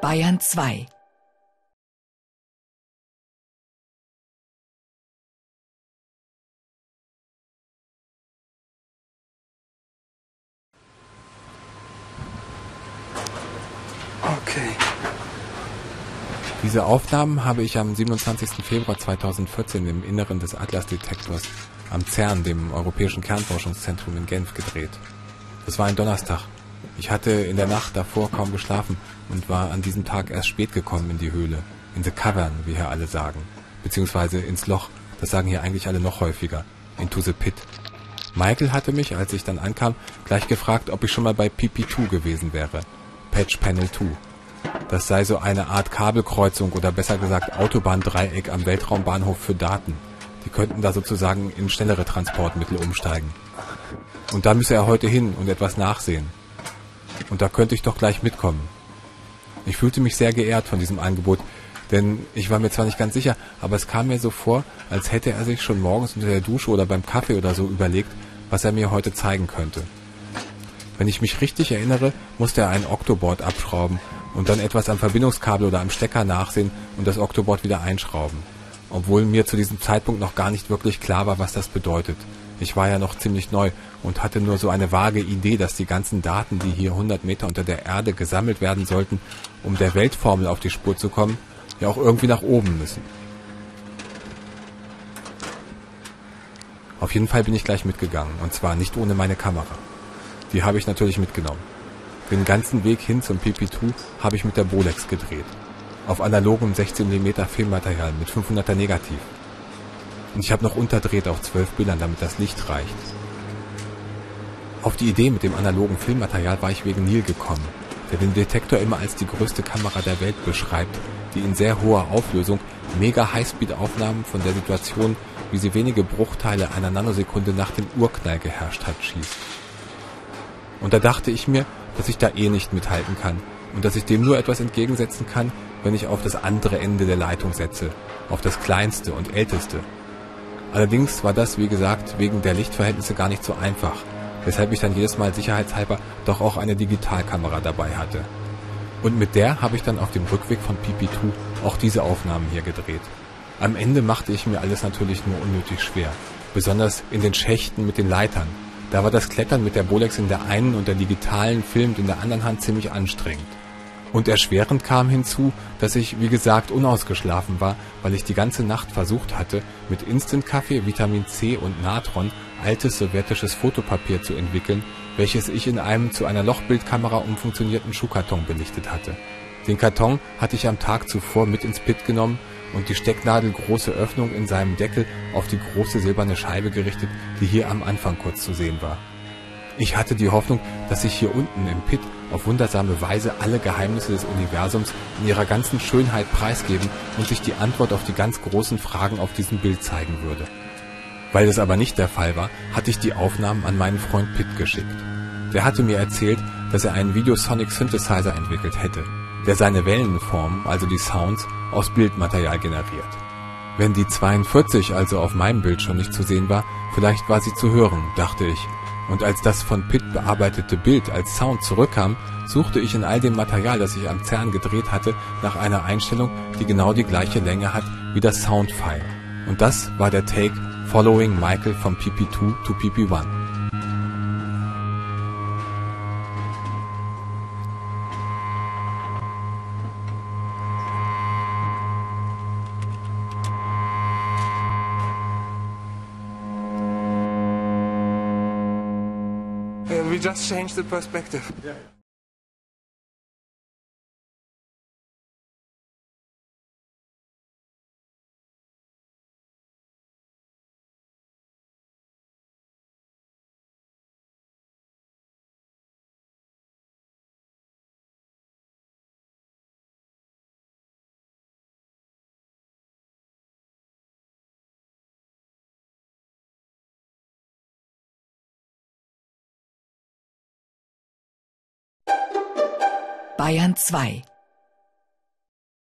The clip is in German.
Bayern 2 Okay. Diese Aufnahmen habe ich am 27. Februar 2014 im Inneren des Atlas-Detektors am CERN, dem Europäischen Kernforschungszentrum in Genf, gedreht. Es war ein Donnerstag. Ich hatte in der Nacht davor kaum geschlafen und war an diesem Tag erst spät gekommen in die Höhle. In the Cavern, wie hier alle sagen. Beziehungsweise ins Loch. Das sagen hier eigentlich alle noch häufiger. Into the Pit. Michael hatte mich, als ich dann ankam, gleich gefragt, ob ich schon mal bei PP2 gewesen wäre. Patch Panel 2. Das sei so eine Art Kabelkreuzung oder besser gesagt Autobahndreieck am Weltraumbahnhof für Daten. Die könnten da sozusagen in schnellere Transportmittel umsteigen. Und da müsse er heute hin und etwas nachsehen. Und da könnte ich doch gleich mitkommen. Ich fühlte mich sehr geehrt von diesem Angebot, denn ich war mir zwar nicht ganz sicher, aber es kam mir so vor, als hätte er sich schon morgens unter der Dusche oder beim Kaffee oder so überlegt, was er mir heute zeigen könnte. Wenn ich mich richtig erinnere, musste er ein Octoboard abschrauben und dann etwas am Verbindungskabel oder am Stecker nachsehen und das Octoboard wieder einschrauben. Obwohl mir zu diesem Zeitpunkt noch gar nicht wirklich klar war, was das bedeutet. Ich war ja noch ziemlich neu und hatte nur so eine vage Idee, dass die ganzen Daten, die hier 100 Meter unter der Erde gesammelt werden sollten, um der Weltformel auf die Spur zu kommen, ja auch irgendwie nach oben müssen. Auf jeden Fall bin ich gleich mitgegangen, und zwar nicht ohne meine Kamera. Die habe ich natürlich mitgenommen. Den ganzen Weg hin zum PP2 habe ich mit der Bolex gedreht. Auf analogem 16mm Filmmaterial mit 500er Negativ. Und ich habe noch unterdreht auf 12 Bildern, damit das Licht reicht. Auf die Idee mit dem analogen Filmmaterial war ich wegen Neil gekommen, der den Detektor immer als die größte Kamera der Welt beschreibt, die in sehr hoher Auflösung mega Highspeed-Aufnahmen von der Situation, wie sie wenige Bruchteile einer Nanosekunde nach dem Urknall geherrscht hat, schießt. Und da dachte ich mir, dass ich da eh nicht mithalten kann und dass ich dem nur etwas entgegensetzen kann, wenn ich auf das andere Ende der Leitung setze, auf das kleinste und älteste. Allerdings war das, wie gesagt, wegen der Lichtverhältnisse gar nicht so einfach, weshalb ich dann jedes Mal sicherheitshalber doch auch eine Digitalkamera dabei hatte. Und mit der habe ich dann auf dem Rückweg von PP2 auch diese Aufnahmen hier gedreht. Am Ende machte ich mir alles natürlich nur unnötig schwer, besonders in den Schächten mit den Leitern, da war das Klettern mit der Bolex in der einen und der digitalen filmend in der anderen Hand ziemlich anstrengend. Und erschwerend kam hinzu, dass ich, wie gesagt, unausgeschlafen war, weil ich die ganze Nacht versucht hatte, mit Instant-Kaffee, Vitamin C und Natron altes sowjetisches Fotopapier zu entwickeln, welches ich in einem zu einer Lochbildkamera umfunktionierten Schuhkarton belichtet hatte. Den Karton hatte ich am Tag zuvor mit ins Pit genommen und die stecknadelgroße Öffnung in seinem Deckel auf die große silberne Scheibe gerichtet, die hier am Anfang kurz zu sehen war. Ich hatte die Hoffnung, dass sich hier unten im Pit auf wundersame Weise alle Geheimnisse des Universums in ihrer ganzen Schönheit preisgeben und sich die Antwort auf die ganz großen Fragen auf diesem Bild zeigen würde. Weil das aber nicht der Fall war, hatte ich die Aufnahmen an meinen Freund Pitt geschickt. Der hatte mir erzählt, dass er einen Videosonic Synthesizer entwickelt hätte, der seine Wellenformen, also die Sounds, aus Bildmaterial generiert. Wenn die 42 also auf meinem Bild schon nicht zu sehen war, vielleicht war sie zu hören, dachte ich. Und als das von Pitt bearbeitete Bild als Sound zurückkam, suchte ich in all dem Material, das ich am CERN gedreht hatte, nach einer Einstellung, die genau die gleiche Länge hat wie das Soundfile. Und das war der Take Following Michael from PP2 to PP1. Just change the perspective. Yeah. Bayern 2